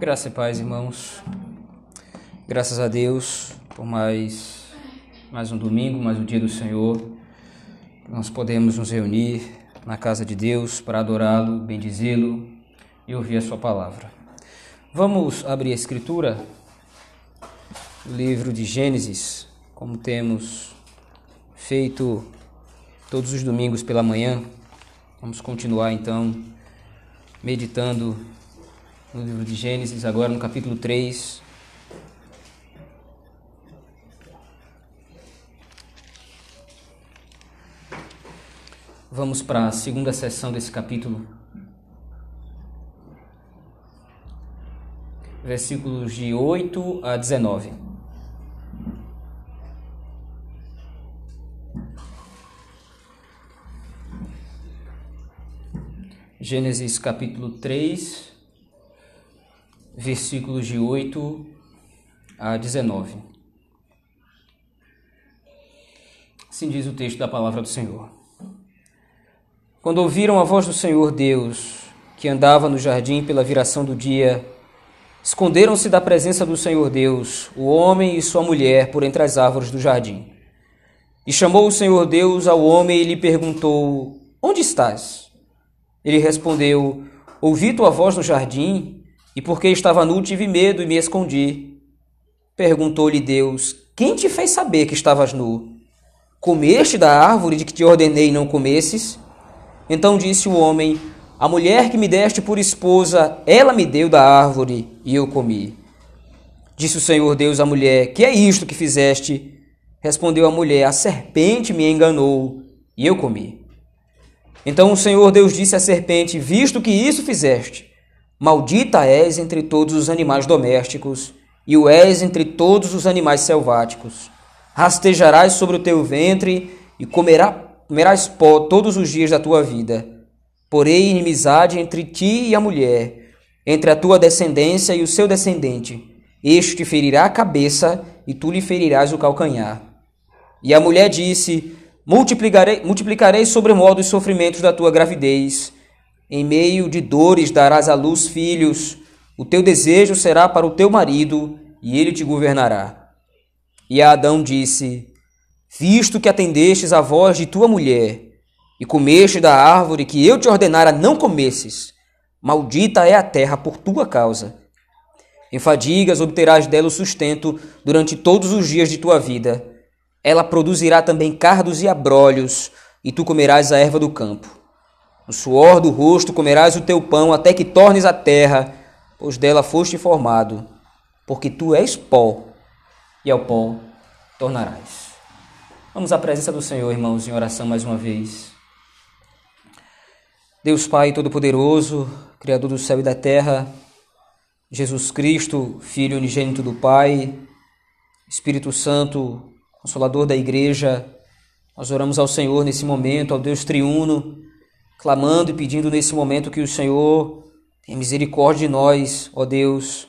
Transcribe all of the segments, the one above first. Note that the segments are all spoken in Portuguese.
Graça e paz, irmãos. Graças a Deus por mais, mais um domingo, mais um dia do Senhor. Nós podemos nos reunir na casa de Deus para adorá-lo, bendizê-lo e ouvir a sua palavra. Vamos abrir a escritura, o livro de Gênesis, como temos feito todos os domingos pela manhã. Vamos continuar então meditando no livro de Gênesis, agora no capítulo 3. Vamos para a segunda sessão desse capítulo. Versículos de 8 a 19. Gênesis capítulo 3, versículos de 8 a 19. Assim diz o texto da palavra do Senhor. Quando ouviram a voz do Senhor Deus, que andava no jardim pela viração do dia, esconderam-se da presença do Senhor Deus, o homem e sua mulher, por entre as árvores do jardim. E chamou o Senhor Deus ao homem e lhe perguntou: Onde estás? Ele respondeu: Ouvi tua voz no jardim e porque estava nu, tive medo e me escondi. Perguntou-lhe Deus: Quem te fez saber que estavas nu? Comeste da árvore de que te ordenei não comesses? Então disse o homem: A mulher que me deste por esposa, ela me deu da árvore e eu comi. Disse o Senhor Deus à mulher: Que é isto que fizeste? Respondeu a mulher: A serpente me enganou e eu comi. Então o Senhor Deus disse à serpente: Visto que isso fizeste, Maldita és entre todos os animais domésticos, e o és entre todos os animais selváticos. Rastejarás sobre o teu ventre e comerá, comerás pó todos os dias da tua vida. Porém, inimizade entre ti e a mulher, entre a tua descendência e o seu descendente. Este te ferirá a cabeça e tu lhe ferirás o calcanhar. E a mulher disse: Multiplicarei, multiplicarei sobremodo os sofrimentos da tua gravidez em meio de dores darás à luz filhos, o teu desejo será para o teu marido, e ele te governará. E Adão disse: Visto que atendestes à voz de tua mulher, e comeste da árvore que eu te ordenara não comesses, maldita é a terra por tua causa. Em fadigas obterás dela o sustento durante todos os dias de tua vida. Ela produzirá também cardos e abrolhos, e tu comerás a erva do campo. No suor do rosto comerás o teu pão até que tornes a terra, pois dela foste formado, porque tu és pó, e ao pó tornarás. Vamos à presença do Senhor, irmãos, em oração mais uma vez. Deus Pai Todo-Poderoso, Criador do céu e da terra, Jesus Cristo, Filho unigênito do Pai, Espírito Santo, Consolador da Igreja, nós oramos ao Senhor nesse momento, ao Deus triuno, clamando e pedindo nesse momento que o Senhor tenha misericórdia de nós, ó Deus,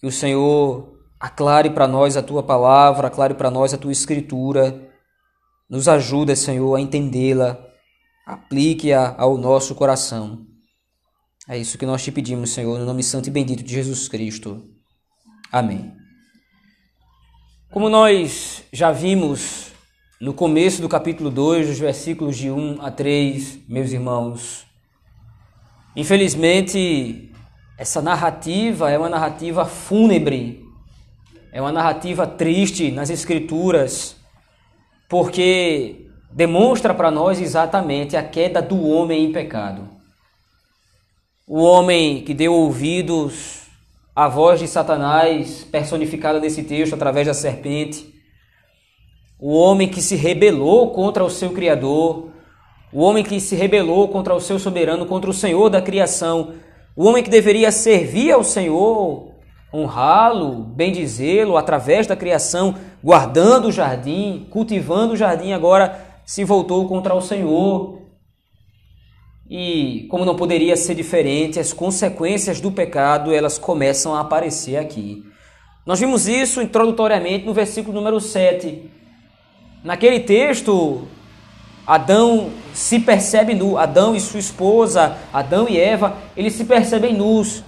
que o Senhor aclare para nós a tua palavra, aclare para nós a tua escritura, nos ajuda, Senhor, a entendê-la, aplique-a ao nosso coração. É isso que nós te pedimos, Senhor, no nome santo e bendito de Jesus Cristo. Amém. Como nós já vimos no começo do capítulo 2, dos versículos de 1 a 3, meus irmãos, infelizmente, essa narrativa é uma narrativa fúnebre, é uma narrativa triste nas Escrituras, porque demonstra para nós exatamente a queda do homem em pecado. O homem que deu ouvidos à voz de Satanás, personificada nesse texto através da serpente, o homem que se rebelou contra o seu Criador, o homem que se rebelou contra o seu soberano, contra o Senhor da criação, o homem que deveria servir ao Senhor, honrá-lo, bendizê-lo através da criação, guardando o jardim, cultivando o jardim, agora se voltou contra o Senhor. E como não poderia ser diferente, as consequências do pecado, elas começam a aparecer aqui. Nós vimos isso introdutoriamente no versículo número 7, Naquele texto, Adão se percebe nu, Adão e sua esposa, Adão e Eva, eles se percebem nus.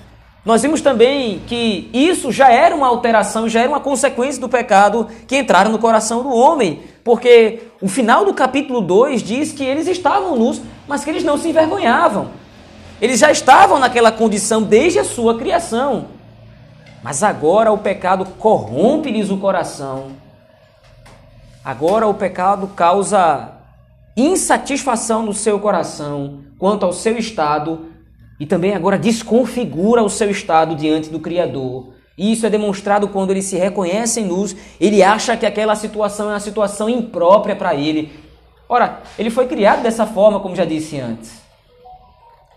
Nós vimos também que isso já era uma alteração, já era uma consequência do pecado que entraram no coração do homem, porque o final do capítulo 2 diz que eles estavam nus, mas que eles não se envergonhavam. Eles já estavam naquela condição desde a sua criação. Mas agora o pecado corrompe-lhes o coração. Agora o pecado causa insatisfação no seu coração quanto ao seu estado e também agora desconfigura o seu estado diante do Criador. E isso é demonstrado quando ele se reconhece em luz, ele acha que aquela situação é uma situação imprópria para ele. Ora, ele foi criado dessa forma, como já disse antes.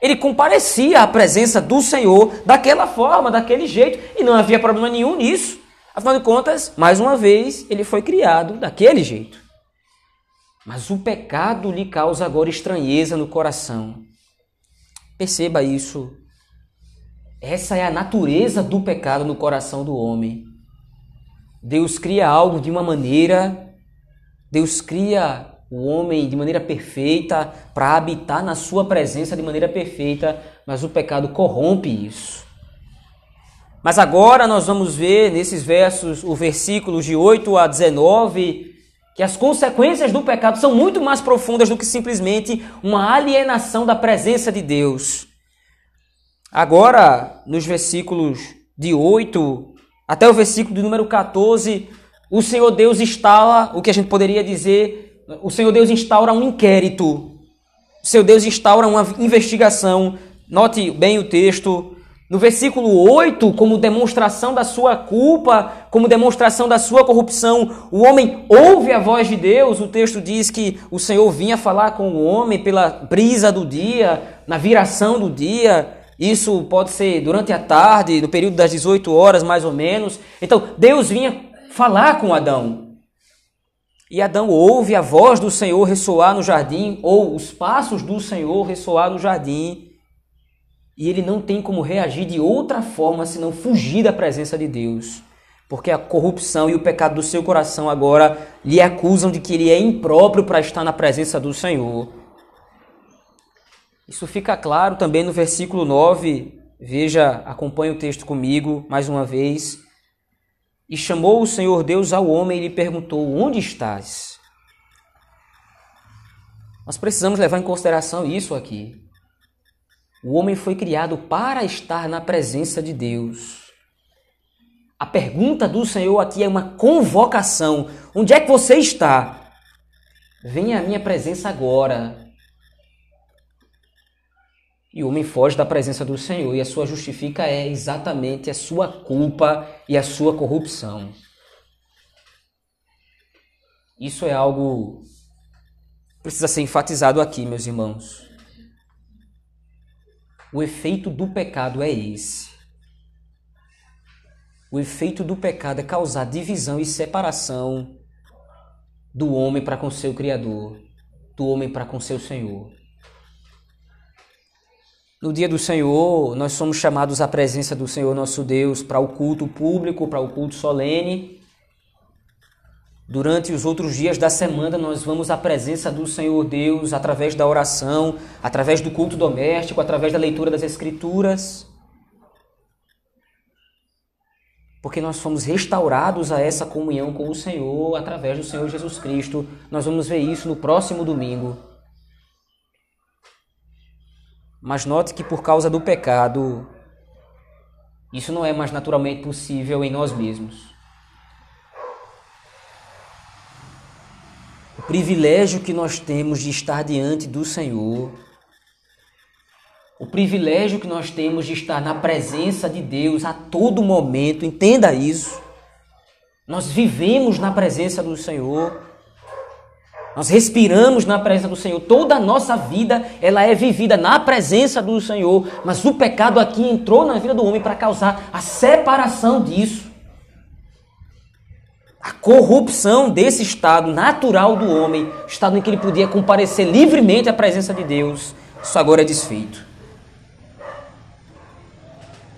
Ele comparecia à presença do Senhor daquela forma, daquele jeito, e não havia problema nenhum nisso. Afinal de contas, mais uma vez, ele foi criado daquele jeito. Mas o pecado lhe causa agora estranheza no coração. Perceba isso. Essa é a natureza do pecado no coração do homem. Deus cria algo de uma maneira, Deus cria o homem de maneira perfeita para habitar na sua presença de maneira perfeita, mas o pecado corrompe isso. Mas agora nós vamos ver nesses versos, o versículos de 8 a 19, que as consequências do pecado são muito mais profundas do que simplesmente uma alienação da presença de Deus. Agora, nos versículos de 8 até o versículo de número 14, o Senhor Deus instala o que a gente poderia dizer, o Senhor Deus instaura um inquérito. O Senhor Deus instaura uma investigação. Note bem o texto. No versículo 8, como demonstração da sua culpa, como demonstração da sua corrupção, o homem ouve a voz de Deus. O texto diz que o Senhor vinha falar com o homem pela brisa do dia, na viração do dia. Isso pode ser durante a tarde, no período das 18 horas, mais ou menos. Então, Deus vinha falar com Adão. E Adão ouve a voz do Senhor ressoar no jardim, ou os passos do Senhor ressoar no jardim. E ele não tem como reagir de outra forma senão fugir da presença de Deus. Porque a corrupção e o pecado do seu coração agora lhe acusam de que ele é impróprio para estar na presença do Senhor. Isso fica claro também no versículo 9. Veja, acompanhe o texto comigo mais uma vez. E chamou o Senhor Deus ao homem e lhe perguntou: Onde estás? Nós precisamos levar em consideração isso aqui. O homem foi criado para estar na presença de Deus. A pergunta do Senhor aqui é uma convocação. Onde é que você está? Venha à minha presença agora. E o homem foge da presença do Senhor e a sua justifica é exatamente a sua culpa e a sua corrupção. Isso é algo precisa ser enfatizado aqui, meus irmãos. O efeito do pecado é esse. O efeito do pecado é causar divisão e separação do homem para com seu Criador, do homem para com seu Senhor. No dia do Senhor, nós somos chamados à presença do Senhor nosso Deus para o culto público, para o culto solene. Durante os outros dias da semana, nós vamos à presença do Senhor Deus através da oração, através do culto doméstico, através da leitura das Escrituras. Porque nós fomos restaurados a essa comunhão com o Senhor através do Senhor Jesus Cristo. Nós vamos ver isso no próximo domingo. Mas note que por causa do pecado, isso não é mais naturalmente possível em nós mesmos. Privilégio que nós temos de estar diante do Senhor, o privilégio que nós temos de estar na presença de Deus a todo momento, entenda isso. Nós vivemos na presença do Senhor. Nós respiramos na presença do Senhor. Toda a nossa vida, ela é vivida na presença do Senhor, mas o pecado aqui entrou na vida do homem para causar a separação disso. A corrupção desse estado natural do homem, estado em que ele podia comparecer livremente à presença de Deus, isso agora é desfeito.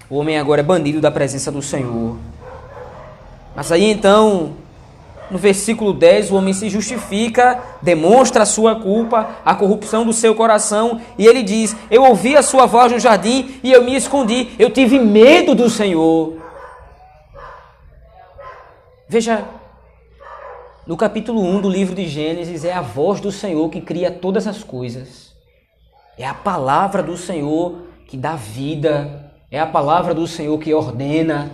O homem agora é banido da presença do Senhor. Mas aí então, no versículo 10, o homem se justifica, demonstra a sua culpa, a corrupção do seu coração, e ele diz: Eu ouvi a sua voz no jardim e eu me escondi, eu tive medo do Senhor. Veja, no capítulo 1 do livro de Gênesis, é a voz do Senhor que cria todas as coisas. É a palavra do Senhor que dá vida, é a palavra do Senhor que ordena.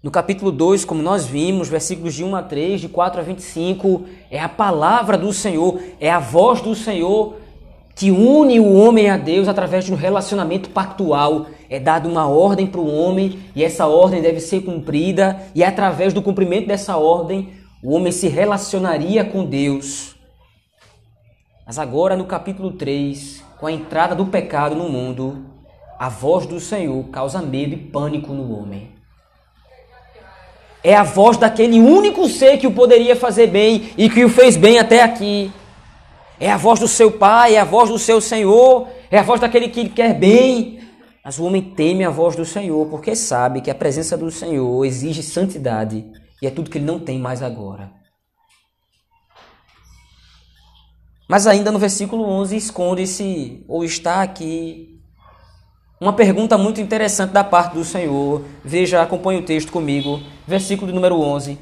No capítulo 2, como nós vimos, versículos de 1 a 3, de 4 a 25, é a palavra do Senhor, é a voz do Senhor que une o homem a Deus através de um relacionamento pactual. É dada uma ordem para o homem e essa ordem deve ser cumprida, e através do cumprimento dessa ordem o homem se relacionaria com Deus. Mas agora, no capítulo 3, com a entrada do pecado no mundo, a voz do Senhor causa medo e pânico no homem. É a voz daquele único ser que o poderia fazer bem e que o fez bem até aqui. É a voz do seu pai, é a voz do seu Senhor, é a voz daquele que quer bem. Mas o homem teme a voz do Senhor porque sabe que a presença do Senhor exige santidade e é tudo que ele não tem mais agora. Mas ainda no versículo 11 esconde-se ou está aqui uma pergunta muito interessante da parte do Senhor. Veja, acompanhe o texto comigo, versículo número 11.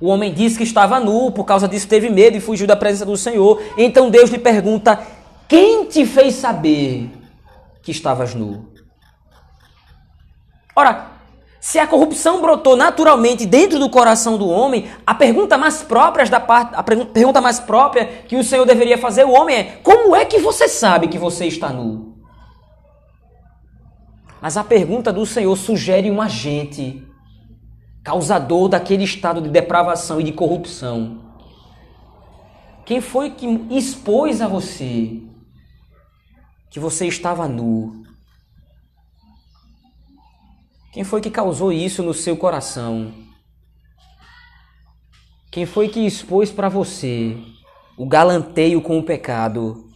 O homem disse que estava nu, por causa disso teve medo e fugiu da presença do Senhor. Então Deus lhe pergunta: Quem te fez saber que estavas nu? Ora, se a corrupção brotou naturalmente dentro do coração do homem, a pergunta mais própria da parte, a pergunta mais própria que o Senhor deveria fazer ao homem é: como é que você sabe que você está nu? Mas a pergunta do Senhor sugere um agente causador daquele estado de depravação e de corrupção. Quem foi que expôs a você que você estava nu? Quem foi que causou isso no seu coração? Quem foi que expôs para você o galanteio com o pecado?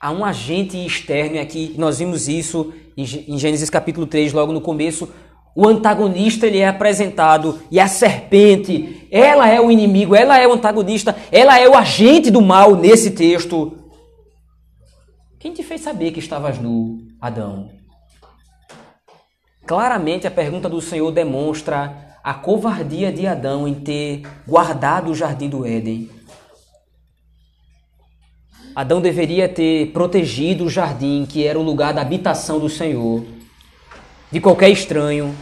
Há um agente externo aqui, nós vimos isso em Gênesis capítulo 3, logo no começo. O antagonista ele é apresentado e a serpente, ela é o inimigo, ela é o antagonista, ela é o agente do mal nesse texto. Quem te fez saber que estavas nu, Adão? Claramente a pergunta do Senhor demonstra a covardia de Adão em ter guardado o jardim do Éden. Adão deveria ter protegido o jardim, que era o lugar da habitação do Senhor, de qualquer estranho.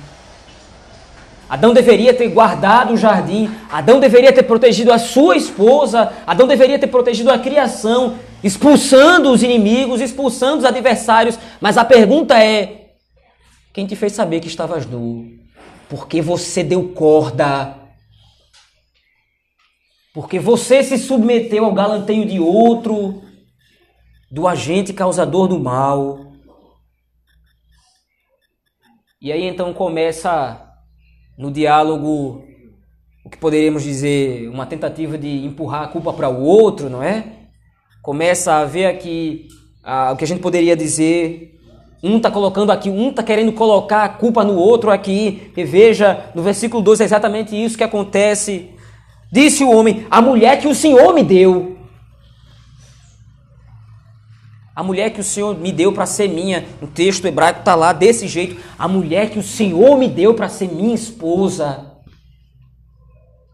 Adão deveria ter guardado o jardim, Adão deveria ter protegido a sua esposa, Adão deveria ter protegido a criação, expulsando os inimigos, expulsando os adversários. Mas a pergunta é: quem te fez saber que estavas nu? Porque você deu corda. Porque você se submeteu ao galanteio de outro, do agente causador do mal. E aí então começa no diálogo o que poderíamos dizer uma tentativa de empurrar a culpa para o outro, não é? Começa a haver aqui ah, o que a gente poderia dizer um está colocando aqui, um está querendo colocar a culpa no outro aqui. E veja, no versículo 12 é exatamente isso que acontece. Disse o homem: A mulher que o Senhor me deu. A mulher que o Senhor me deu para ser minha. O texto hebraico está lá desse jeito. A mulher que o Senhor me deu para ser minha esposa.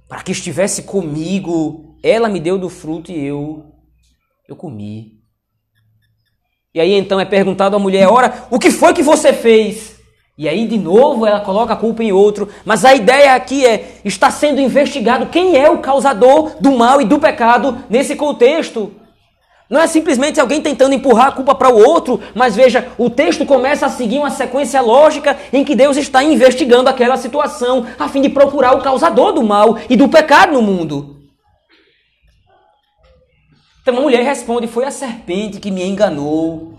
Para que estivesse comigo. Ela me deu do fruto e eu, eu comi. E aí então é perguntado à mulher: ora, o que foi que você fez? E aí de novo ela coloca a culpa em outro. Mas a ideia aqui é: está sendo investigado quem é o causador do mal e do pecado nesse contexto. Não é simplesmente alguém tentando empurrar a culpa para o outro, mas veja, o texto começa a seguir uma sequência lógica em que Deus está investigando aquela situação a fim de procurar o causador do mal e do pecado no mundo. Então a mulher responde: Foi a serpente que me enganou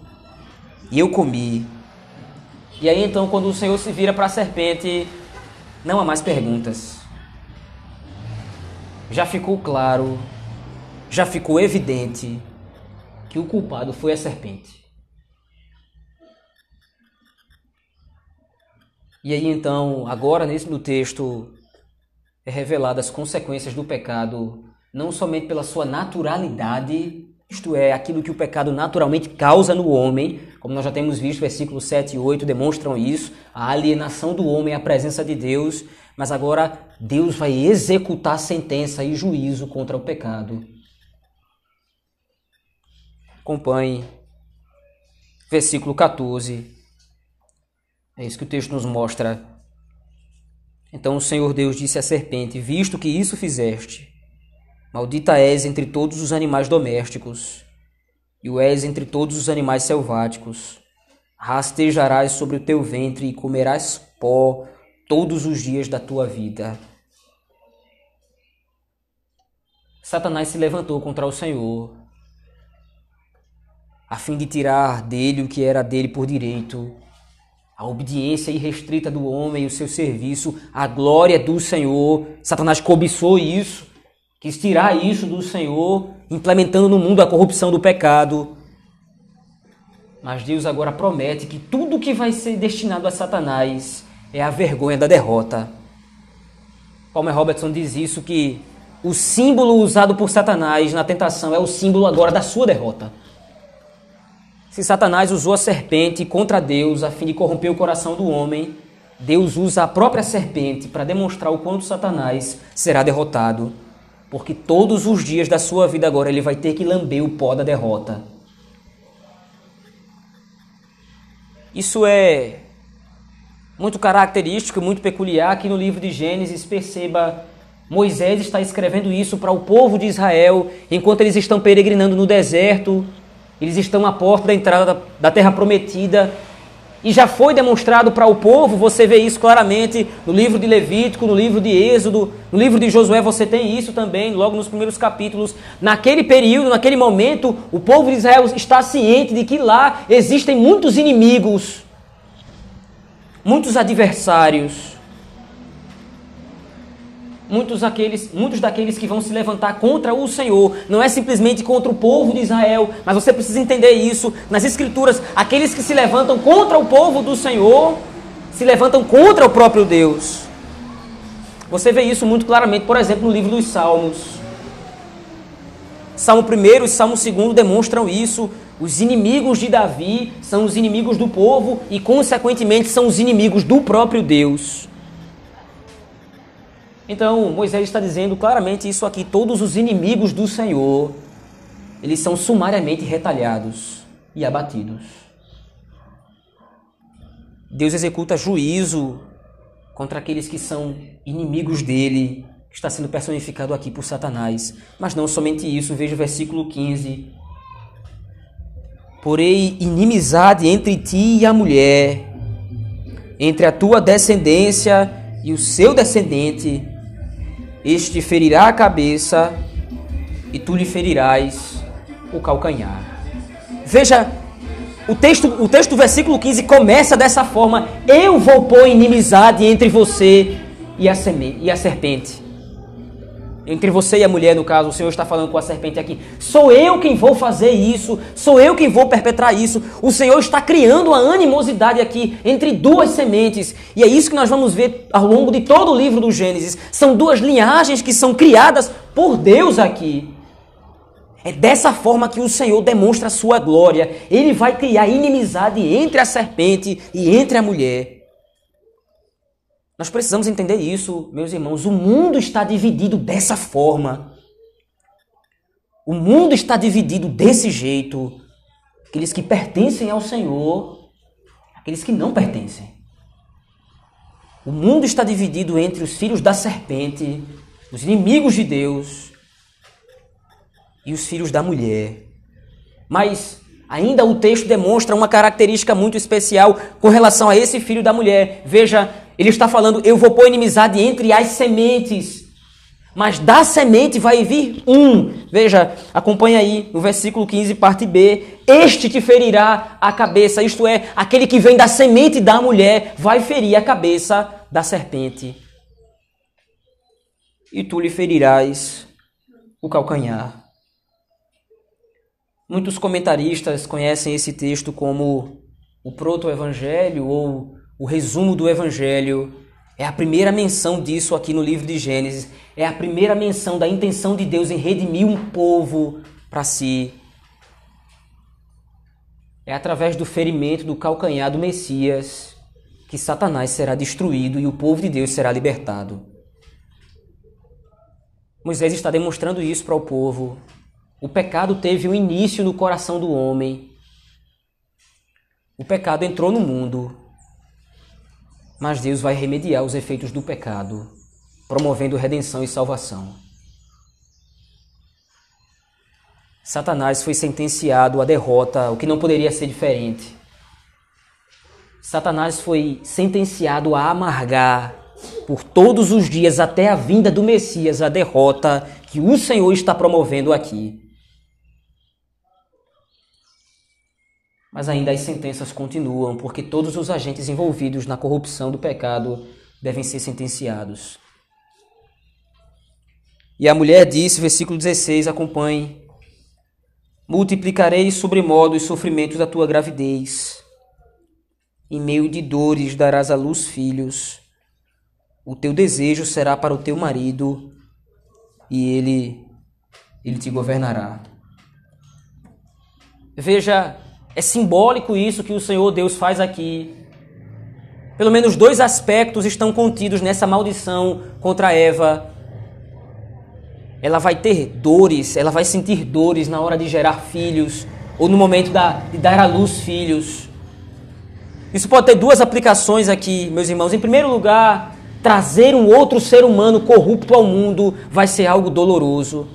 e eu comi. E aí então, quando o Senhor se vira para a serpente, não há mais perguntas. Já ficou claro, já ficou evidente que o culpado foi a serpente. E aí então, agora nesse no texto é revelada as consequências do pecado, não somente pela sua naturalidade, isto é, aquilo que o pecado naturalmente causa no homem, como nós já temos visto, versículos 7 e 8 demonstram isso, a alienação do homem à presença de Deus, mas agora Deus vai executar sentença e juízo contra o pecado. Acompanhe versículo 14. É isso que o texto nos mostra. Então o Senhor Deus disse à serpente: Visto que isso fizeste, maldita és entre todos os animais domésticos, e o és entre todos os animais selváticos. Rastejarás sobre o teu ventre e comerás pó todos os dias da tua vida. Satanás se levantou contra o Senhor, a fim de tirar dele o que era dele por direito a obediência irrestrita do homem, o seu serviço, a glória do Senhor. Satanás cobiçou isso, quis tirar isso do Senhor, implementando no mundo a corrupção do pecado. Mas Deus agora promete que tudo que vai ser destinado a Satanás é a vergonha da derrota. Palmer Robertson diz isso que o símbolo usado por Satanás na tentação é o símbolo agora da sua derrota. Se Satanás usou a serpente contra Deus a fim de corromper o coração do homem, Deus usa a própria serpente para demonstrar o quanto Satanás será derrotado, porque todos os dias da sua vida agora ele vai ter que lamber o pó da derrota. Isso é muito característico, muito peculiar que no livro de Gênesis perceba Moisés está escrevendo isso para o povo de Israel enquanto eles estão peregrinando no deserto eles estão à porta da entrada da terra prometida. E já foi demonstrado para o povo, você vê isso claramente no livro de Levítico, no livro de Êxodo, no livro de Josué, você tem isso também, logo nos primeiros capítulos. Naquele período, naquele momento, o povo de Israel está ciente de que lá existem muitos inimigos, muitos adversários muitos, aqueles, muitos daqueles que vão se levantar contra o Senhor. Não é simplesmente contra o povo de Israel, mas você precisa entender isso. Nas Escrituras, aqueles que se levantam contra o povo do Senhor se levantam contra o próprio Deus. Você vê isso muito claramente, por exemplo, no livro dos Salmos. Salmo 1 e Salmo 2 demonstram isso. Os inimigos de Davi são os inimigos do povo e, consequentemente, são os inimigos do próprio Deus. Então, Moisés está dizendo claramente isso aqui: todos os inimigos do Senhor, eles são sumariamente retalhados e abatidos. Deus executa juízo contra aqueles que são inimigos dele, que está sendo personificado aqui por Satanás. Mas não somente isso, veja o versículo 15. Porém, inimizade entre ti e a mulher, entre a tua descendência e o seu descendente, este ferirá a cabeça e tu lhe ferirás o calcanhar. Veja, o texto, o texto do versículo 15 começa dessa forma: Eu vou pôr inimizade entre você e a, e a serpente entre você e a mulher, no caso, o Senhor está falando com a serpente aqui. Sou eu quem vou fazer isso, sou eu quem vou perpetrar isso. O Senhor está criando uma animosidade aqui entre duas sementes. E é isso que nós vamos ver ao longo de todo o livro do Gênesis. São duas linhagens que são criadas por Deus aqui. É dessa forma que o Senhor demonstra a sua glória. Ele vai criar inimizade entre a serpente e entre a mulher. Nós precisamos entender isso, meus irmãos. O mundo está dividido dessa forma. O mundo está dividido desse jeito. Aqueles que pertencem ao Senhor, aqueles que não pertencem. O mundo está dividido entre os filhos da serpente, os inimigos de Deus, e os filhos da mulher. Mas ainda o texto demonstra uma característica muito especial com relação a esse filho da mulher. Veja ele está falando: eu vou pôr inimizade entre as sementes. Mas da semente vai vir um. Veja, acompanha aí no versículo 15, parte B. Este te ferirá a cabeça, isto é, aquele que vem da semente da mulher vai ferir a cabeça da serpente. E tu lhe ferirás o calcanhar. Muitos comentaristas conhecem esse texto como o proto-evangelho ou o resumo do Evangelho, é a primeira menção disso aqui no livro de Gênesis, é a primeira menção da intenção de Deus em redimir um povo para si. É através do ferimento do calcanhar do Messias que Satanás será destruído e o povo de Deus será libertado. Moisés está demonstrando isso para o povo. O pecado teve um início no coração do homem. O pecado entrou no mundo. Mas Deus vai remediar os efeitos do pecado, promovendo redenção e salvação. Satanás foi sentenciado à derrota, o que não poderia ser diferente. Satanás foi sentenciado a amargar por todos os dias até a vinda do Messias a derrota que o Senhor está promovendo aqui. Mas ainda as sentenças continuam, porque todos os agentes envolvidos na corrupção do pecado devem ser sentenciados. E a mulher disse, versículo 16, acompanhe: Multiplicarei sobremodo os sofrimentos da tua gravidez. Em meio de dores darás à luz filhos. O teu desejo será para o teu marido, e ele ele te governará. Veja é simbólico isso que o Senhor Deus faz aqui. Pelo menos dois aspectos estão contidos nessa maldição contra Eva. Ela vai ter dores, ela vai sentir dores na hora de gerar filhos, ou no momento da, de dar à luz filhos. Isso pode ter duas aplicações aqui, meus irmãos. Em primeiro lugar, trazer um outro ser humano corrupto ao mundo vai ser algo doloroso.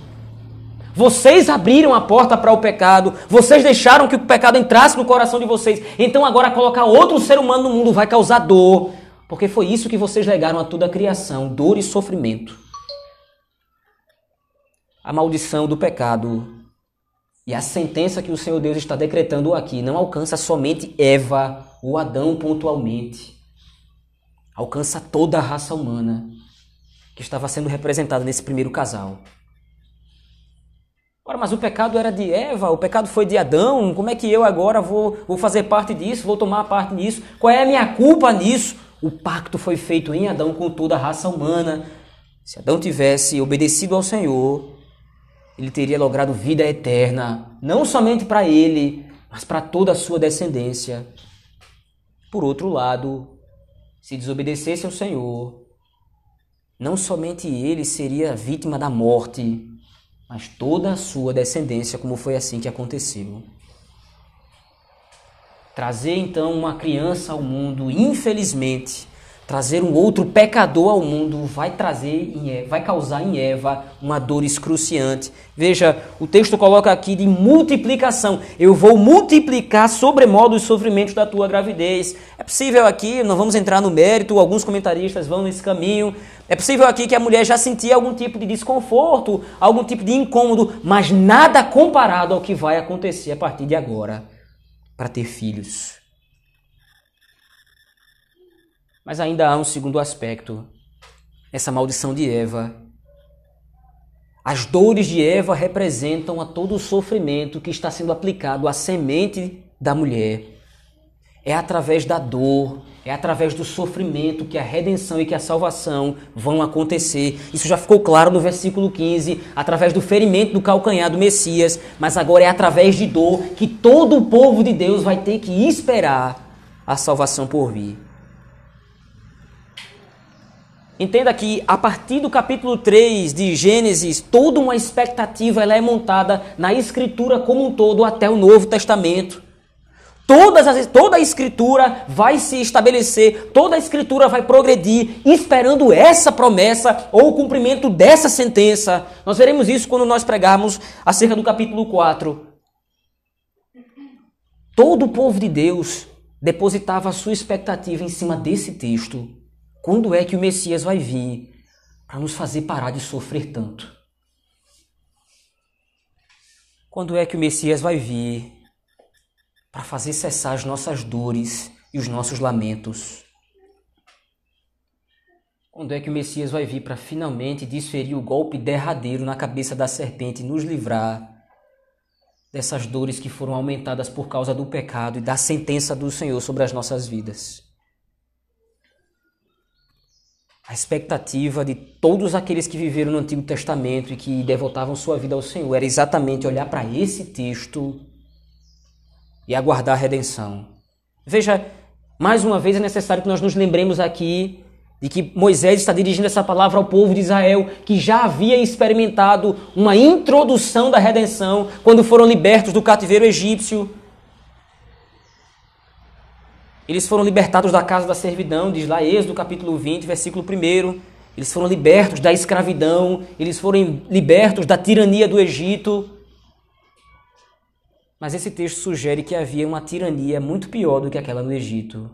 Vocês abriram a porta para o pecado, vocês deixaram que o pecado entrasse no coração de vocês. Então agora colocar outro ser humano no mundo vai causar dor, porque foi isso que vocês legaram a toda a criação, dor e sofrimento. A maldição do pecado e a sentença que o Senhor Deus está decretando aqui não alcança somente Eva ou Adão pontualmente. Alcança toda a raça humana que estava sendo representada nesse primeiro casal. Ora, mas o pecado era de Eva, o pecado foi de Adão, como é que eu agora vou, vou fazer parte disso, vou tomar parte nisso? Qual é a minha culpa nisso? O pacto foi feito em Adão com toda a raça humana. Se Adão tivesse obedecido ao Senhor, ele teria logrado vida eterna, não somente para ele, mas para toda a sua descendência. Por outro lado, se desobedecesse ao Senhor, não somente ele seria vítima da morte, mas toda a sua descendência, como foi assim que aconteceu. Trazer então uma criança ao mundo, infelizmente, trazer um outro pecador ao mundo vai trazer vai causar em Eva uma dor excruciante. Veja, o texto coloca aqui de multiplicação. Eu vou multiplicar sobremodo os sofrimentos da tua gravidez. É possível aqui, não vamos entrar no mérito, alguns comentaristas vão nesse caminho. É possível aqui que a mulher já sentia algum tipo de desconforto, algum tipo de incômodo, mas nada comparado ao que vai acontecer a partir de agora para ter filhos. Mas ainda há um segundo aspecto. Essa maldição de Eva. As dores de Eva representam a todo o sofrimento que está sendo aplicado à semente da mulher. É através da dor, é através do sofrimento que a redenção e que a salvação vão acontecer. Isso já ficou claro no versículo 15, através do ferimento do calcanhar do Messias, mas agora é através de dor que todo o povo de Deus vai ter que esperar a salvação por vir. Entenda que a partir do capítulo 3 de Gênesis, toda uma expectativa ela é montada na escritura como um todo até o Novo Testamento. Todas as, toda a escritura vai se estabelecer, toda a escritura vai progredir, esperando essa promessa ou o cumprimento dessa sentença. Nós veremos isso quando nós pregarmos acerca do capítulo 4. Todo o povo de Deus depositava a sua expectativa em cima desse texto. Quando é que o Messias vai vir para nos fazer parar de sofrer tanto? Quando é que o Messias vai vir para fazer cessar as nossas dores e os nossos lamentos? Quando é que o Messias vai vir para finalmente desferir o golpe derradeiro na cabeça da serpente e nos livrar dessas dores que foram aumentadas por causa do pecado e da sentença do Senhor sobre as nossas vidas? A expectativa de todos aqueles que viveram no Antigo Testamento e que devotavam sua vida ao Senhor era exatamente olhar para esse texto e aguardar a redenção. Veja, mais uma vez é necessário que nós nos lembremos aqui de que Moisés está dirigindo essa palavra ao povo de Israel, que já havia experimentado uma introdução da redenção quando foram libertos do cativeiro egípcio. Eles foram libertados da casa da servidão, diz lá Êxodo capítulo 20, versículo 1. Eles foram libertos da escravidão, eles foram libertos da tirania do Egito. Mas esse texto sugere que havia uma tirania muito pior do que aquela no Egito.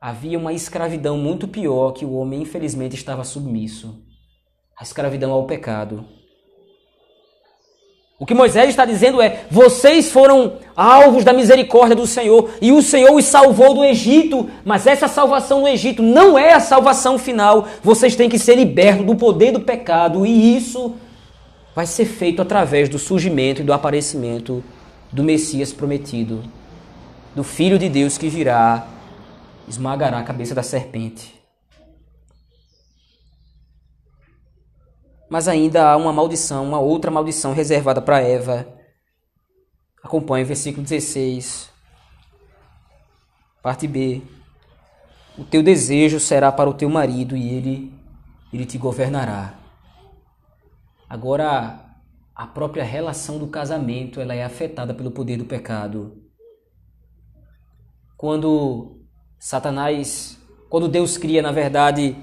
Havia uma escravidão muito pior que o homem infelizmente estava submisso a escravidão ao pecado. O que Moisés está dizendo é: vocês foram alvos da misericórdia do Senhor e o Senhor os salvou do Egito, mas essa salvação no Egito não é a salvação final. Vocês têm que ser libertos do poder do pecado e isso vai ser feito através do surgimento e do aparecimento do Messias prometido, do Filho de Deus que virá, esmagará a cabeça da serpente. Mas ainda há uma maldição, uma outra maldição reservada para Eva. Acompanhe o versículo 16, parte B. O teu desejo será para o teu marido e ele, ele te governará. Agora, a própria relação do casamento ela é afetada pelo poder do pecado. Quando Satanás, quando Deus cria, na verdade,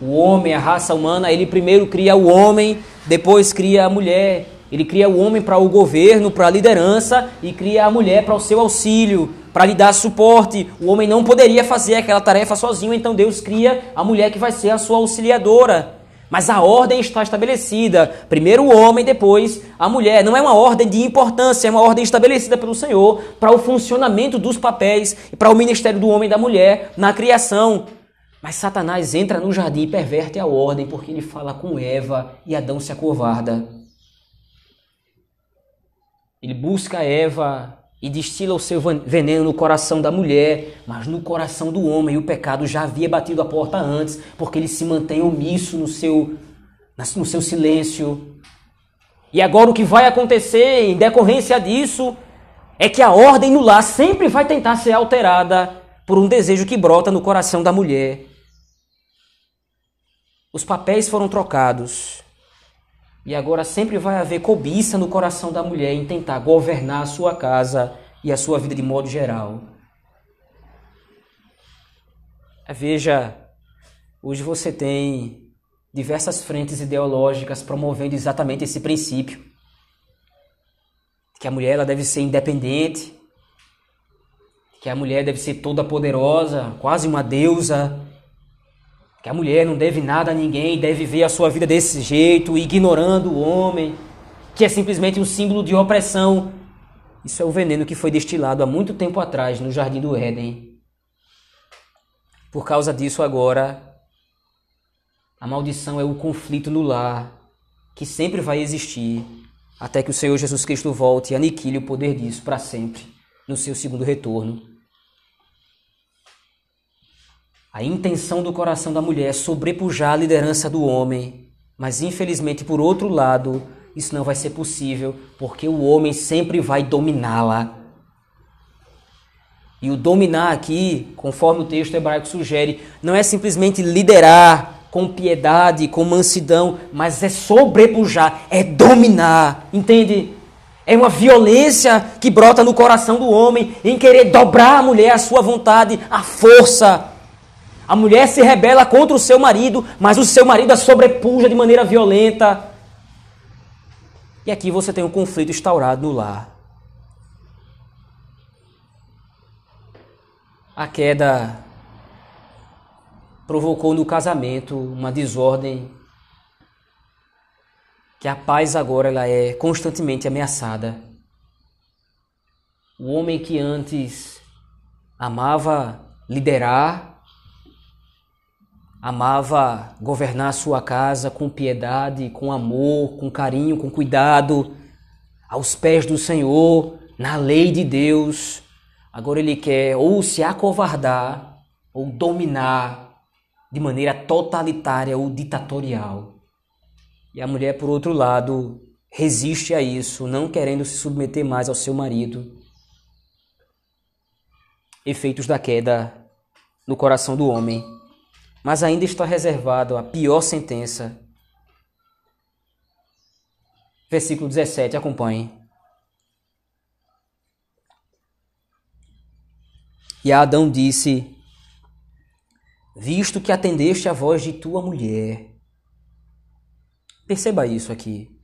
o homem, a raça humana, ele primeiro cria o homem, depois cria a mulher. Ele cria o homem para o governo, para a liderança e cria a mulher para o seu auxílio, para lhe dar suporte. O homem não poderia fazer aquela tarefa sozinho, então Deus cria a mulher que vai ser a sua auxiliadora. Mas a ordem está estabelecida. Primeiro o homem, depois a mulher. Não é uma ordem de importância, é uma ordem estabelecida pelo Senhor para o funcionamento dos papéis e para o ministério do homem e da mulher na criação. Mas Satanás entra no jardim e perverte a ordem porque ele fala com Eva e Adão se acovarda. Ele busca Eva e destila o seu veneno no coração da mulher, mas no coração do homem o pecado já havia batido a porta antes, porque ele se mantém omisso no seu, no seu silêncio. E agora o que vai acontecer em decorrência disso é que a ordem no lar sempre vai tentar ser alterada por um desejo que brota no coração da mulher. Os papéis foram trocados. E agora sempre vai haver cobiça no coração da mulher em tentar governar a sua casa e a sua vida de modo geral. Veja, hoje você tem diversas frentes ideológicas promovendo exatamente esse princípio. Que a mulher ela deve ser independente, que a mulher deve ser toda poderosa, quase uma deusa, que a mulher não deve nada a ninguém, deve viver a sua vida desse jeito, ignorando o homem, que é simplesmente um símbolo de opressão. Isso é o veneno que foi destilado há muito tempo atrás no jardim do Éden. Por causa disso, agora, a maldição é o conflito no lar, que sempre vai existir, até que o Senhor Jesus Cristo volte e aniquile o poder disso para sempre, no seu segundo retorno. A intenção do coração da mulher é sobrepujar a liderança do homem, mas infelizmente, por outro lado, isso não vai ser possível, porque o homem sempre vai dominá-la. E o dominar aqui, conforme o texto hebraico sugere, não é simplesmente liderar com piedade, com mansidão, mas é sobrepujar, é dominar, entende? É uma violência que brota no coração do homem em querer dobrar a mulher à sua vontade, à força. A mulher se rebela contra o seu marido, mas o seu marido a sobrepuja de maneira violenta. E aqui você tem um conflito instaurado no lar. A queda provocou no casamento uma desordem que a paz agora ela é constantemente ameaçada. O homem que antes amava liderar, amava governar sua casa com piedade, com amor, com carinho, com cuidado, aos pés do Senhor, na lei de Deus. Agora ele quer ou se acovardar ou dominar de maneira totalitária ou ditatorial. E a mulher, por outro lado, resiste a isso, não querendo se submeter mais ao seu marido. Efeitos da queda no coração do homem. Mas ainda está reservado a pior sentença. Versículo 17, acompanhe. E Adão disse: Visto que atendeste a voz de tua mulher. Perceba isso aqui.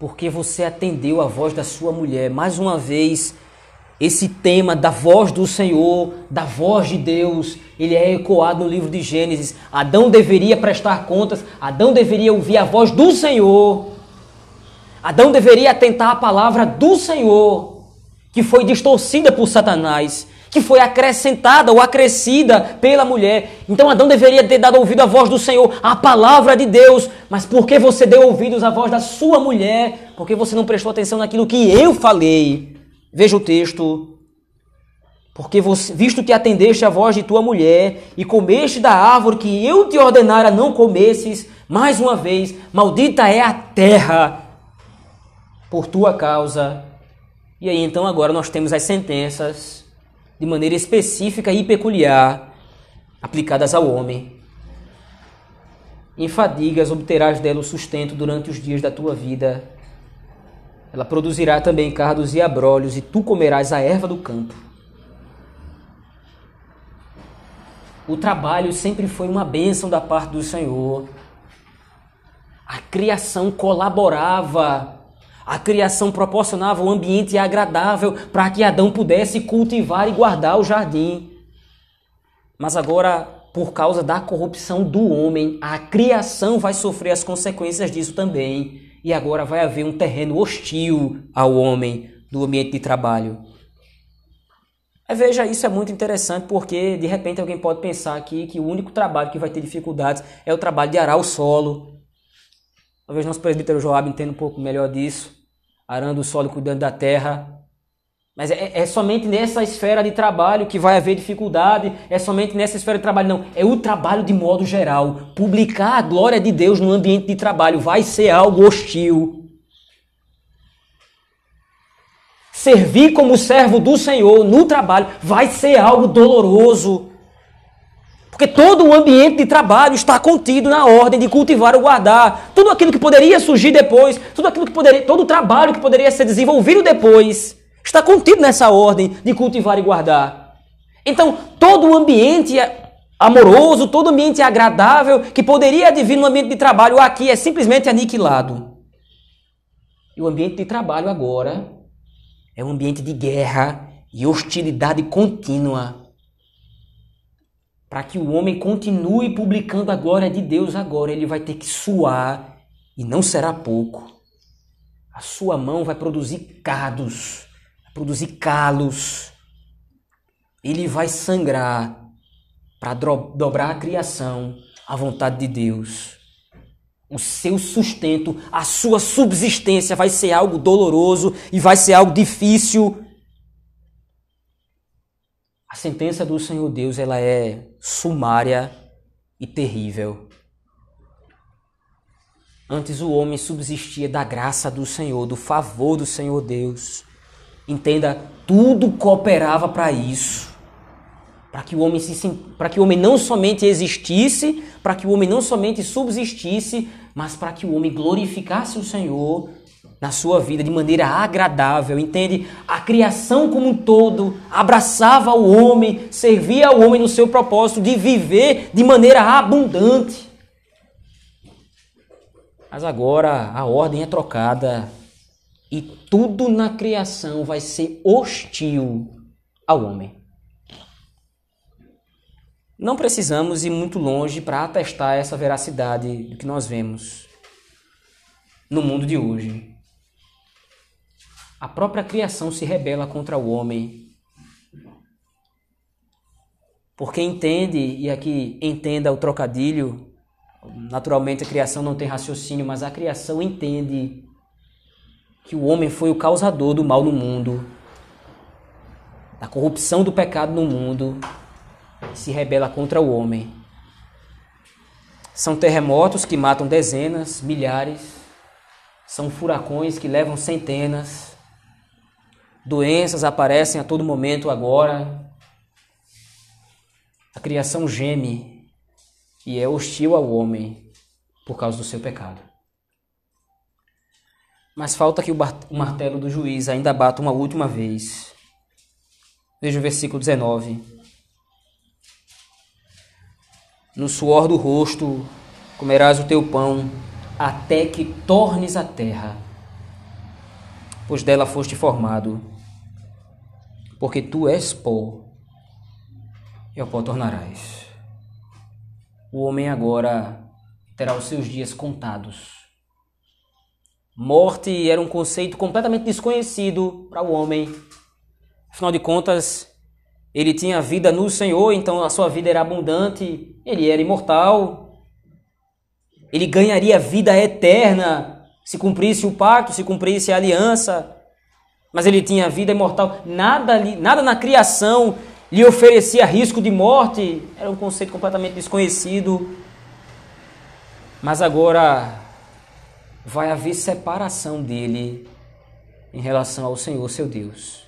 Porque você atendeu a voz da sua mulher. Mais uma vez, esse tema da voz do Senhor, da voz de Deus, ele é ecoado no livro de Gênesis. Adão deveria prestar contas, Adão deveria ouvir a voz do Senhor. Adão deveria atentar à palavra do Senhor que foi distorcida por Satanás, que foi acrescentada ou acrescida pela mulher. Então Adão deveria ter dado ouvido à voz do Senhor, à palavra de Deus. Mas por que você deu ouvidos à voz da sua mulher? Porque você não prestou atenção naquilo que eu falei. Veja o texto. Porque você, visto que atendeste à voz de tua mulher e comeste da árvore que eu te ordenara não comesses, mais uma vez, maldita é a terra por tua causa e aí então agora nós temos as sentenças de maneira específica e peculiar aplicadas ao homem. Em fadigas obterás dela o sustento durante os dias da tua vida. Ela produzirá também cardos e abrolhos, e tu comerás a erva do campo. O trabalho sempre foi uma bênção da parte do Senhor. A criação colaborava a criação proporcionava um ambiente agradável para que Adão pudesse cultivar e guardar o jardim. Mas agora, por causa da corrupção do homem, a criação vai sofrer as consequências disso também. E agora vai haver um terreno hostil ao homem do ambiente de trabalho. Veja, isso é muito interessante porque de repente alguém pode pensar aqui que o único trabalho que vai ter dificuldades é o trabalho de arar o solo. Talvez nosso presbítero Joab entenda um pouco melhor disso arando o solo, cuidando da terra. Mas é, é, somente nessa esfera de trabalho que vai haver dificuldade, é somente nessa esfera de trabalho, não. É o trabalho de modo geral. Publicar a glória de Deus no ambiente de trabalho vai ser algo hostil. Servir como servo do Senhor no trabalho vai ser algo doloroso. Porque todo o ambiente de trabalho está contido na ordem de cultivar ou guardar. Tudo aquilo que poderia surgir depois, tudo aquilo que poderia, todo o trabalho que poderia ser desenvolvido depois, está contido nessa ordem de cultivar e guardar. Então, todo o ambiente amoroso, todo ambiente agradável que poderia advir no ambiente de trabalho aqui é simplesmente aniquilado. E o ambiente de trabalho agora é um ambiente de guerra e hostilidade contínua para que o homem continue publicando a glória de Deus agora, ele vai ter que suar e não será pouco. A sua mão vai produzir cados, produzir calos. Ele vai sangrar para dobrar a criação à vontade de Deus. O seu sustento, a sua subsistência vai ser algo doloroso e vai ser algo difícil a sentença do Senhor Deus ela é sumária e terrível. Antes o homem subsistia da graça do Senhor, do favor do Senhor Deus. Entenda, tudo cooperava para isso. Para que o homem se para que o homem não somente existisse, para que o homem não somente subsistisse, mas para que o homem glorificasse o Senhor na sua vida de maneira agradável, entende? A criação como um todo abraçava o homem, servia ao homem no seu propósito de viver de maneira abundante. Mas agora a ordem é trocada e tudo na criação vai ser hostil ao homem. Não precisamos ir muito longe para atestar essa veracidade do que nós vemos no mundo de hoje. A própria criação se rebela contra o homem. Porque entende, e aqui entenda o trocadilho, naturalmente a criação não tem raciocínio, mas a criação entende que o homem foi o causador do mal no mundo. da corrupção do pecado no mundo e se rebela contra o homem. São terremotos que matam dezenas, milhares, são furacões que levam centenas, doenças aparecem a todo momento agora. A criação geme e é hostil ao homem por causa do seu pecado. Mas falta que o martelo do juiz ainda bata uma última vez. Veja o versículo 19. No suor do rosto comerás o teu pão, até que tornes a terra, pois dela foste formado, porque tu és pó, e ao pó tornarás. O homem agora terá os seus dias contados. Morte era um conceito completamente desconhecido para o homem. Afinal de contas, ele tinha vida no Senhor, então a sua vida era abundante, ele era imortal. Ele ganharia vida eterna se cumprisse o pacto, se cumprisse a aliança. Mas ele tinha vida imortal. Nada, nada na criação lhe oferecia risco de morte. Era um conceito completamente desconhecido. Mas agora vai haver separação dele em relação ao Senhor, seu Deus.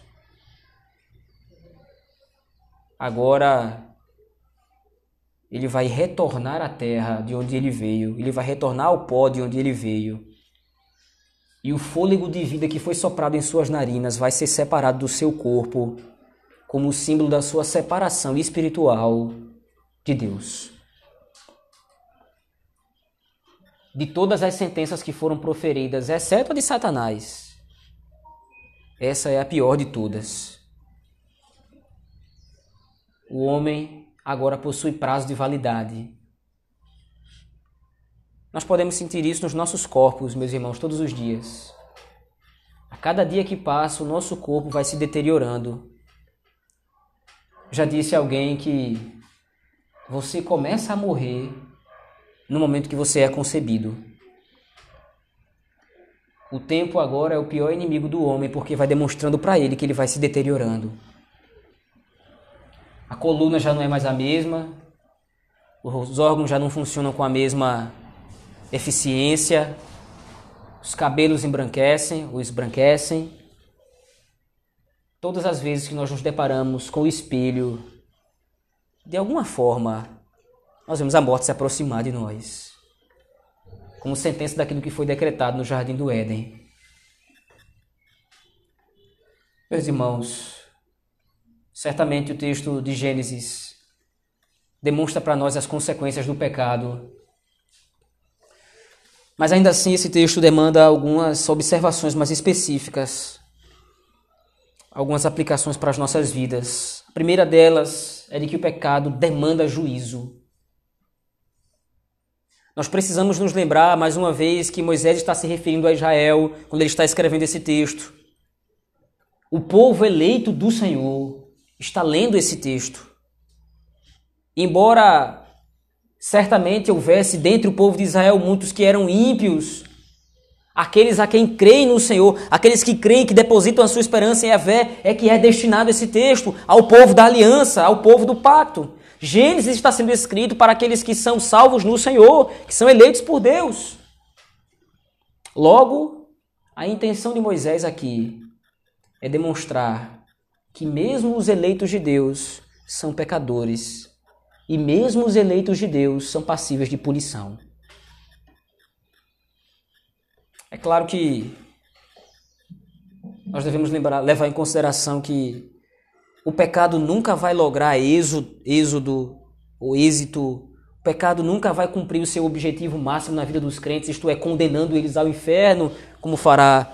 Agora ele vai retornar à terra de onde ele veio, ele vai retornar ao pó de onde ele veio. E o fôlego de vida que foi soprado em suas narinas vai ser separado do seu corpo, como símbolo da sua separação espiritual de Deus. De todas as sentenças que foram proferidas, exceto a de Satanás. Essa é a pior de todas. O homem agora possui prazo de validade. Nós podemos sentir isso nos nossos corpos, meus irmãos, todos os dias. A cada dia que passa, o nosso corpo vai se deteriorando. Já disse alguém que você começa a morrer no momento que você é concebido. O tempo agora é o pior inimigo do homem porque vai demonstrando para ele que ele vai se deteriorando. A coluna já não é mais a mesma, os órgãos já não funcionam com a mesma eficiência, os cabelos embranquecem ou esbranquecem. Todas as vezes que nós nos deparamos com o espelho, de alguma forma, nós vemos a morte se aproximar de nós, como sentença daquilo que foi decretado no jardim do Éden. Meus irmãos, certamente o texto de Gênesis demonstra para nós as consequências do pecado. Mas ainda assim, esse texto demanda algumas observações mais específicas, algumas aplicações para as nossas vidas. A primeira delas é de que o pecado demanda juízo. Nós precisamos nos lembrar mais uma vez que Moisés está se referindo a Israel quando ele está escrevendo esse texto. O povo eleito do Senhor está lendo esse texto. Embora certamente houvesse dentre o povo de Israel muitos que eram ímpios, aqueles a quem creem no Senhor, aqueles que creem que depositam a sua esperança em Yahvé, é que é destinado esse texto ao povo da aliança, ao povo do pacto. Gênesis está sendo escrito para aqueles que são salvos no Senhor, que são eleitos por Deus. Logo, a intenção de Moisés aqui é demonstrar que mesmo os eleitos de Deus são pecadores e mesmo os eleitos de Deus são passíveis de punição. É claro que nós devemos lembrar, levar em consideração que o pecado nunca vai lograr êxodo, êxodo ou êxito. O pecado nunca vai cumprir o seu objetivo máximo na vida dos crentes, isto é, condenando eles ao inferno, como fará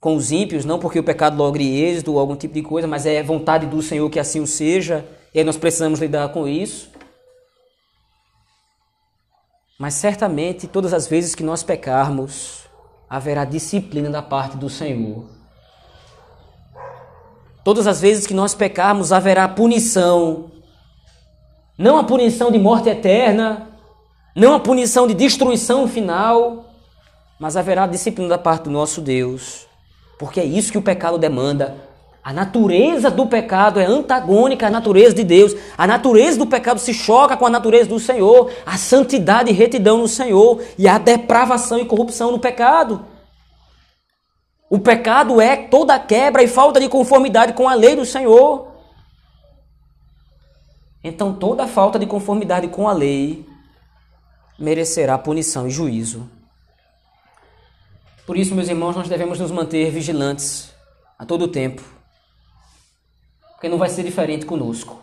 com os ímpios, não porque o pecado logre êxito ou algum tipo de coisa, mas é vontade do Senhor que assim o seja, e aí nós precisamos lidar com isso. Mas certamente, todas as vezes que nós pecarmos, haverá disciplina da parte do Senhor. Todas as vezes que nós pecarmos, haverá punição. Não a punição de morte eterna, não a punição de destruição final, mas haverá disciplina da parte do nosso Deus. Porque é isso que o pecado demanda. A natureza do pecado é antagônica à natureza de Deus. A natureza do pecado se choca com a natureza do Senhor. A santidade e retidão no Senhor e a depravação e corrupção no pecado. O pecado é toda quebra e falta de conformidade com a lei do Senhor. Então toda falta de conformidade com a lei merecerá punição e juízo. Por isso, meus irmãos, nós devemos nos manter vigilantes a todo tempo, porque não vai ser diferente conosco.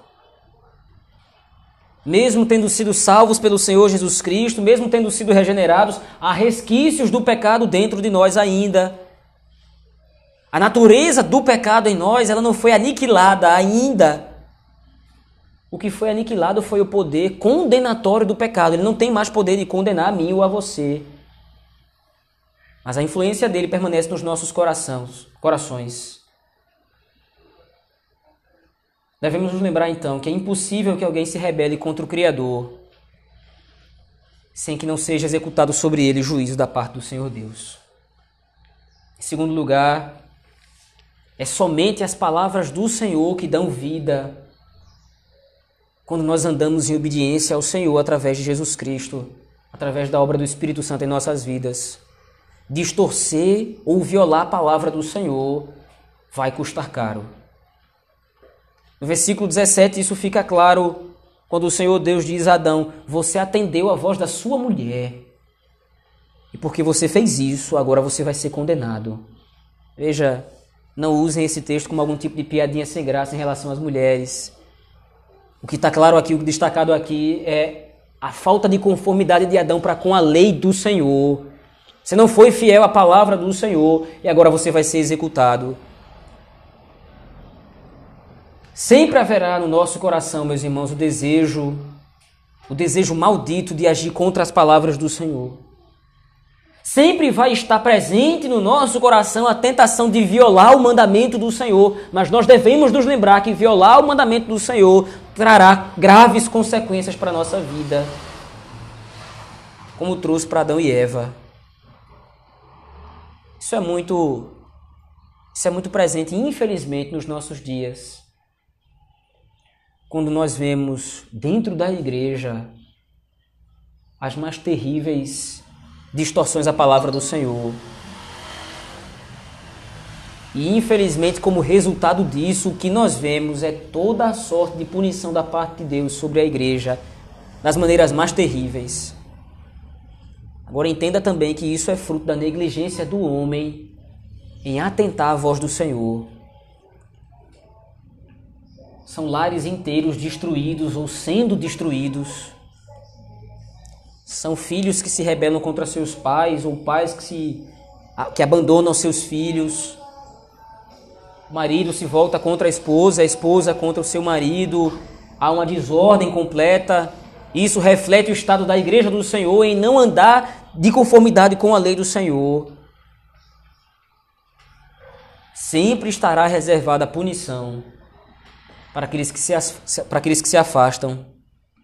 Mesmo tendo sido salvos pelo Senhor Jesus Cristo, mesmo tendo sido regenerados, há resquícios do pecado dentro de nós ainda. A natureza do pecado em nós, ela não foi aniquilada ainda. O que foi aniquilado foi o poder condenatório do pecado. Ele não tem mais poder de condenar a mim ou a você. Mas a influência dele permanece nos nossos corações. corações. Devemos nos lembrar então que é impossível que alguém se rebele contra o Criador sem que não seja executado sobre ele juízo da parte do Senhor Deus. Em segundo lugar, é somente as palavras do Senhor que dão vida quando nós andamos em obediência ao Senhor através de Jesus Cristo, através da obra do Espírito Santo em nossas vidas. Distorcer ou violar a palavra do Senhor vai custar caro. No versículo 17, isso fica claro quando o Senhor Deus diz a Adão: Você atendeu a voz da sua mulher. E porque você fez isso, agora você vai ser condenado. Veja, não usem esse texto como algum tipo de piadinha sem graça em relação às mulheres. O que está claro aqui, o destacado aqui é a falta de conformidade de Adão para com a lei do Senhor. Você não foi fiel à palavra do Senhor e agora você vai ser executado. Sempre haverá no nosso coração, meus irmãos, o desejo, o desejo maldito de agir contra as palavras do Senhor. Sempre vai estar presente no nosso coração a tentação de violar o mandamento do Senhor, mas nós devemos nos lembrar que violar o mandamento do Senhor trará graves consequências para a nossa vida, como trouxe para Adão e Eva. Isso é muito isso é muito presente, infelizmente, nos nossos dias. Quando nós vemos dentro da igreja as mais terríveis distorções à palavra do Senhor. E infelizmente, como resultado disso, o que nós vemos é toda a sorte de punição da parte de Deus sobre a igreja, das maneiras mais terríveis. Agora entenda também que isso é fruto da negligência do homem em atentar à voz do Senhor. São lares inteiros destruídos ou sendo destruídos são filhos que se rebelam contra seus pais ou pais que se que abandonam seus filhos. O marido se volta contra a esposa, a esposa contra o seu marido. Há uma desordem completa. Isso reflete o estado da igreja do Senhor em não andar de conformidade com a lei do Senhor. Sempre estará reservada a punição para aqueles que se, para aqueles que se afastam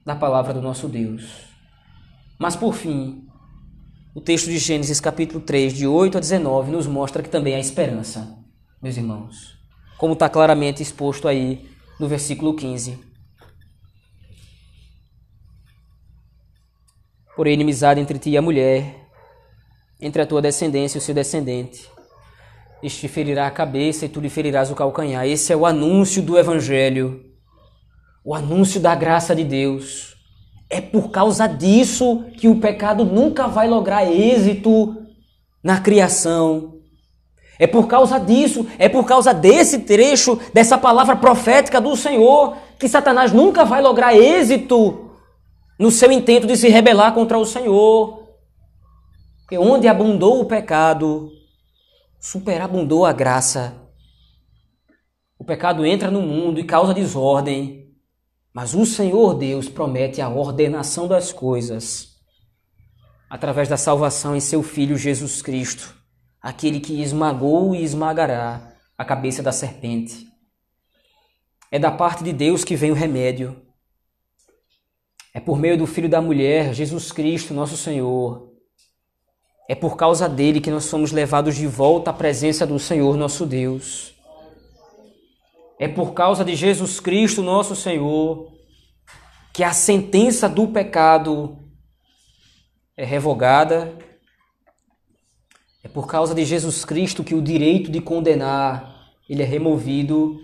da palavra do nosso Deus. Mas por fim, o texto de Gênesis capítulo 3, de 8 a 19, nos mostra que também há esperança, meus irmãos. Como está claramente exposto aí no versículo 15. Porém, inimizade entre ti e a mulher, entre a tua descendência e o seu descendente. Este ferirá a cabeça e tu lhe ferirás o calcanhar. Esse é o anúncio do Evangelho, o anúncio da graça de Deus é por causa disso que o pecado nunca vai lograr êxito na criação. É por causa disso, é por causa desse trecho, dessa palavra profética do Senhor, que Satanás nunca vai lograr êxito no seu intento de se rebelar contra o Senhor. Porque onde abundou o pecado, superabundou a graça. O pecado entra no mundo e causa desordem. Mas o Senhor Deus promete a ordenação das coisas através da salvação em seu Filho Jesus Cristo, aquele que esmagou e esmagará a cabeça da serpente. É da parte de Deus que vem o remédio. É por meio do Filho da mulher, Jesus Cristo, nosso Senhor. É por causa dele que nós somos levados de volta à presença do Senhor, nosso Deus. É por causa de Jesus Cristo, nosso Senhor, que a sentença do pecado é revogada. É por causa de Jesus Cristo que o direito de condenar ele é removido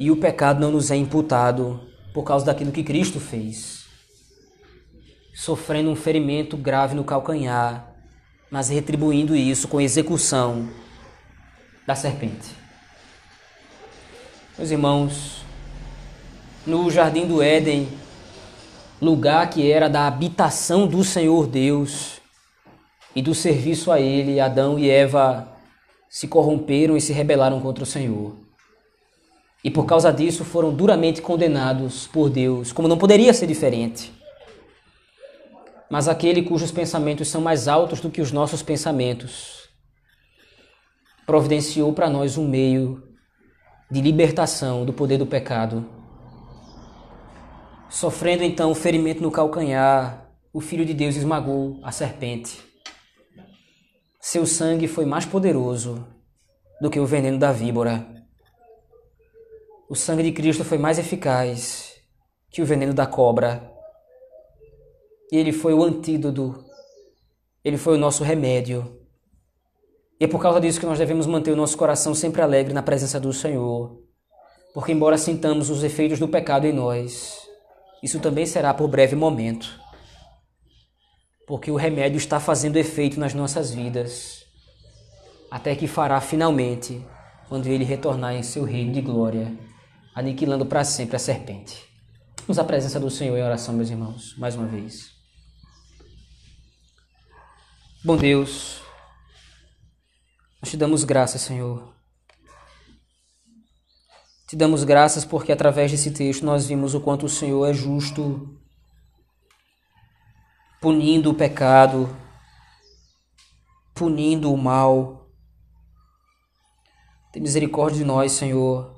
e o pecado não nos é imputado por causa daquilo que Cristo fez. Sofrendo um ferimento grave no calcanhar, mas retribuindo isso com execução da serpente. Meus irmãos, no jardim do Éden, lugar que era da habitação do Senhor Deus e do serviço a Ele, Adão e Eva se corromperam e se rebelaram contra o Senhor. E por causa disso foram duramente condenados por Deus, como não poderia ser diferente. Mas aquele cujos pensamentos são mais altos do que os nossos pensamentos, providenciou para nós um meio de libertação do poder do pecado. Sofrendo então o ferimento no calcanhar, o Filho de Deus esmagou a serpente. Seu sangue foi mais poderoso do que o veneno da víbora. O sangue de Cristo foi mais eficaz que o veneno da cobra. Ele foi o antídoto. Ele foi o nosso remédio. E é por causa disso que nós devemos manter o nosso coração sempre alegre na presença do Senhor. Porque, embora sintamos os efeitos do pecado em nós, isso também será por breve momento. Porque o remédio está fazendo efeito nas nossas vidas, até que fará finalmente quando ele retornar em seu reino de glória aniquilando para sempre a serpente. Vamos à presença do Senhor em oração, meus irmãos, mais uma vez. Bom Deus, nós te damos graças, Senhor. Te damos graças porque através desse texto nós vimos o quanto o Senhor é justo, punindo o pecado, punindo o mal. Tem misericórdia de nós, Senhor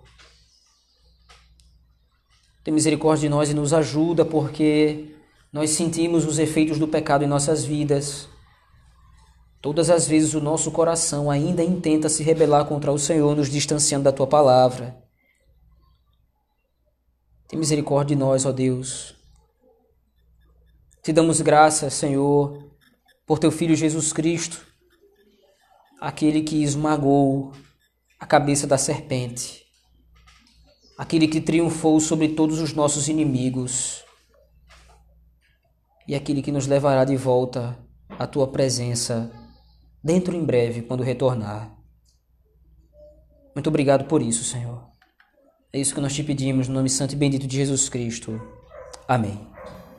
tem misericórdia de nós e nos ajuda, porque nós sentimos os efeitos do pecado em nossas vidas. Todas as vezes o nosso coração ainda intenta se rebelar contra o Senhor, nos distanciando da tua palavra. Tem misericórdia de nós, ó Deus. Te damos graças, Senhor, por teu filho Jesus Cristo, aquele que esmagou a cabeça da serpente aquele que triunfou sobre todos os nossos inimigos e aquele que nos levará de volta à tua presença dentro em breve, quando retornar. Muito obrigado por isso, Senhor. É isso que nós te pedimos no nome santo e bendito de Jesus Cristo. Amém.